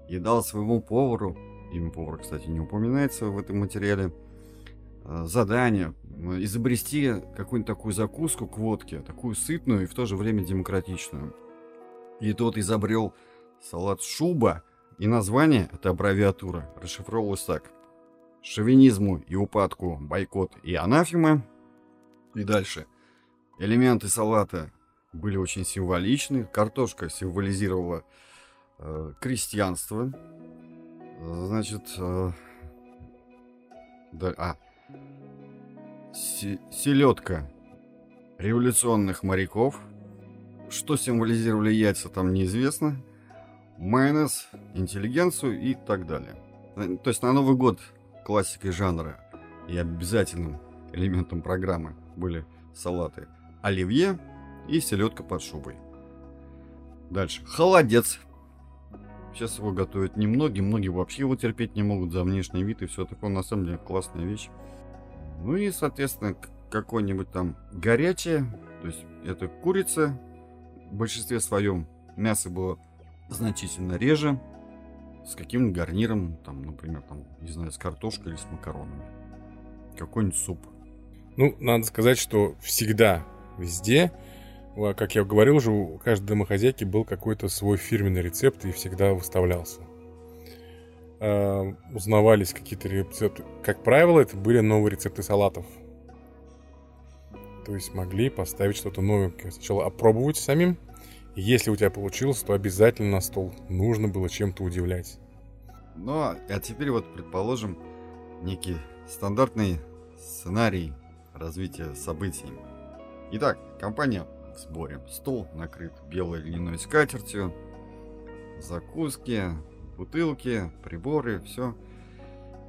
и дал своему повару, имя повара, кстати, не упоминается в этом материале, задание изобрести какую-нибудь такую закуску к водке, такую сытную и в то же время демократичную. И тот изобрел салат шуба, и название, это аббревиатура, расшифровывалось так. шовинизму и упадку бойкот и анафема. И дальше. Элементы салата были очень символичны. Картошка символизировала э, крестьянство. Значит, э, да, а, селедка революционных моряков. Что символизировали яйца, там неизвестно. Майонез, интеллигенцию и так далее. То есть на Новый год классикой жанра и обязательным элементом программы были салаты оливье и селедка под шубой. Дальше. Холодец. Сейчас его готовят немногие, многие вообще его терпеть не могут за внешний вид и все такое. На самом деле классная вещь. Ну и, соответственно, какое-нибудь там горячее. То есть это курица. В большинстве своем мясо было значительно реже. С каким гарниром, там, например, там, не знаю, с картошкой или с макаронами. Какой-нибудь суп. Ну, надо сказать, что всегда везде. Как я говорил уже, у каждой домохозяйки был какой-то свой фирменный рецепт и всегда выставлялся. Э, узнавались какие-то рецепты. Как правило, это были новые рецепты салатов. То есть могли поставить что-то новенькое. Сначала опробовать самим. И если у тебя получилось, то обязательно на стол. Нужно было чем-то удивлять. Ну, а теперь вот предположим некий стандартный сценарий развития событий. Итак, компания в сборе. Стол накрыт белой льняной скатертью, закуски, бутылки, приборы, все.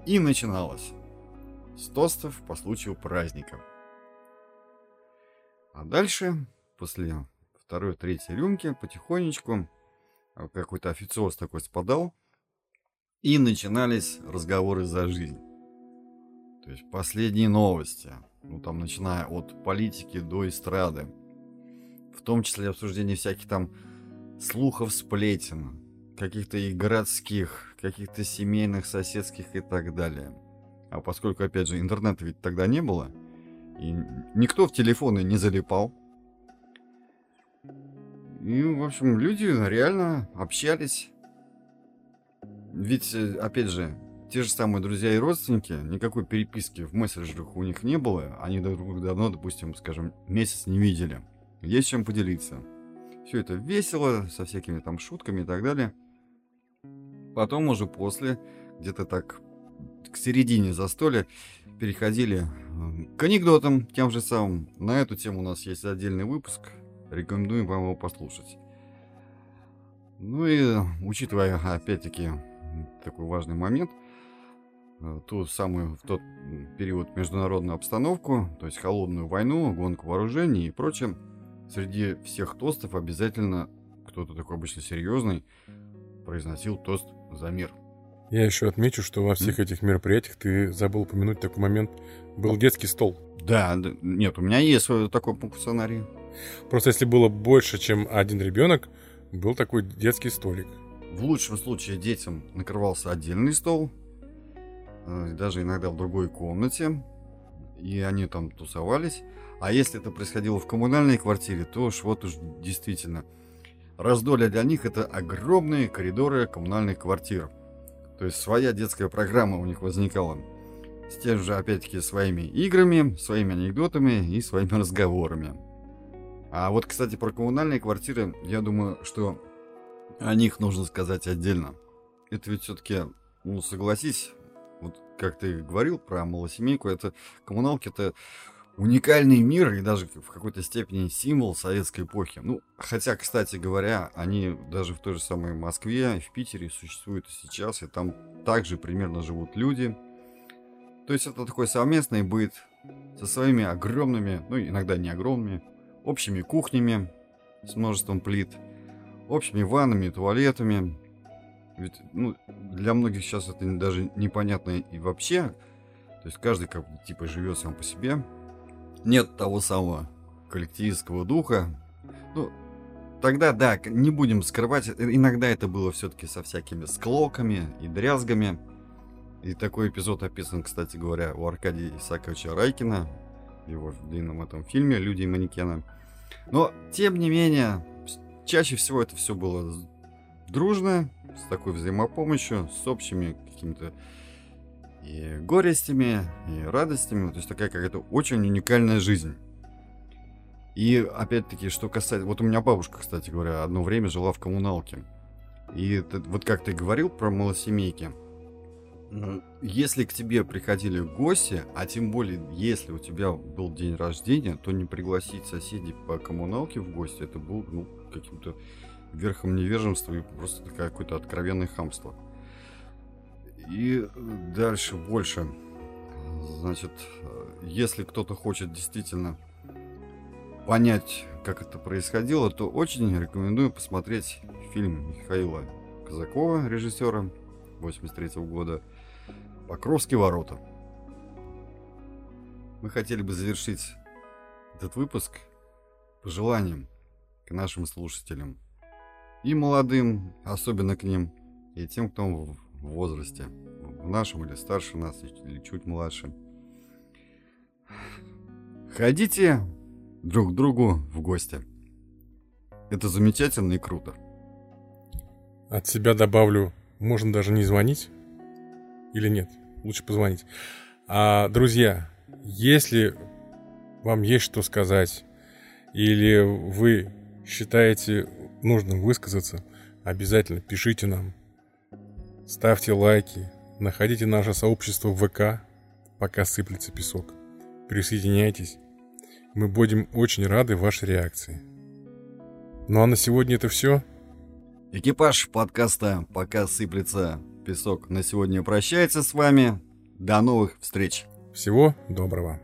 И начиналось. С тостов по случаю праздника. А дальше, после второй, третьей рюмки, потихонечку а, какой-то официоз такой спадал, и начинались разговоры за жизнь. То есть последние новости, ну там начиная от политики до эстрады, в том числе обсуждение всяких там слухов, сплетен, каких-то и городских, каких-то семейных, соседских и так далее. А поскольку, опять же, интернета ведь тогда не было, и никто в телефоны не залипал, и, в общем, люди реально общались. Ведь, э, опять же, те же самые друзья и родственники, никакой переписки в мессенджерах у них не было. Они друг друга давно, допустим, скажем, месяц не видели. Есть чем поделиться. Все это весело, со всякими там шутками и так далее. Потом уже после, где-то так к середине застолья, переходили э, к анекдотам тем же самым. На эту тему у нас есть отдельный выпуск. Рекомендуем вам его послушать. Ну и учитывая, опять-таки, такой важный момент, Э, ту самую в тот период международную обстановку, то есть холодную войну, гонку вооружений и прочее, среди всех тостов обязательно кто-то такой обычно серьезный произносил тост за мир. Я еще отмечу, что во всех этих мероприятиях ты забыл упомянуть такой момент. Был детский стол. Да, нет, у меня есть такой функционарий. Просто если было больше, чем один ребенок, был такой детский столик. В лучшем случае детям накрывался отдельный стол, Э, даже иногда в другой комнате, и они там тусовались. А если это происходило в коммунальной квартире, то уж вот уж действительно раздолье для них это огромные коридоры коммунальных квартир. То есть своя детская программа у них возникала. С тем же, опять-таки, своими играми, своими анекдотами и своими разговорами. А вот, кстати, про коммунальные квартиры, я думаю, что о них нужно сказать отдельно. Это ведь все-таки, ну, согласись, вот как ты говорил про малосемейку, это коммуналки это уникальный мир и даже в какой-то степени символ советской эпохи. Ну, хотя, кстати говоря, они даже в той же самой Москве, в Питере существуют и сейчас, и там также примерно живут люди. То есть это такой совместный быт со своими огромными, ну иногда не огромными, общими кухнями с множеством плит, общими ваннами, туалетами, ведь, ну, для многих сейчас это даже непонятно и вообще. То есть каждый как бы типа живет сам по себе. Нет того самого коллективистского духа. Ну, тогда, да, не будем скрывать, э, иногда это было все-таки со всякими склоками и дрязгами. И такой эпизод описан, кстати говоря, у Аркадия Исаковича Райкина, в его длинном этом фильме «Люди и манекены». Но, тем не менее, чаще всего это все было дружно, с такой взаимопомощью, с общими какими-то и горестями, и радостями. То есть такая какая-то очень уникальная жизнь. И опять-таки, что касается... Вот у меня бабушка, кстати говоря, одно время жила в коммуналке. И это, вот как ты говорил про малосемейки, если к тебе приходили гости, а тем более, если у тебя был день рождения, то не пригласить соседей по коммуналке в гости, это было ну, каким-то верхом невежества и просто какое-то откровенное хамство. И дальше больше. Значит, если кто-то хочет действительно понять, как это происходило, то очень рекомендую посмотреть фильм Михаила Казакова, режиссера 83 -го года «Покровские ворота». Мы хотели бы завершить этот выпуск пожеланием к нашим слушателям. И молодым, особенно к ним, и тем, кто в возрасте, в нашем или старше нас, или чуть младше. Ходите друг к другу в гости. Это замечательно и круто. От себя добавлю, можно даже не звонить. Или нет? Лучше позвонить. А, друзья, если вам есть что сказать, или вы считаете нужным высказаться, обязательно пишите нам. Ставьте лайки, находите наше сообщество в ВК, пока сыплется песок. Присоединяйтесь. Мы будем очень рады вашей реакции. Ну а на сегодня это все. Экипаж подкаста «Пока сыплется песок» на сегодня прощается с вами. До новых встреч. Всего доброго.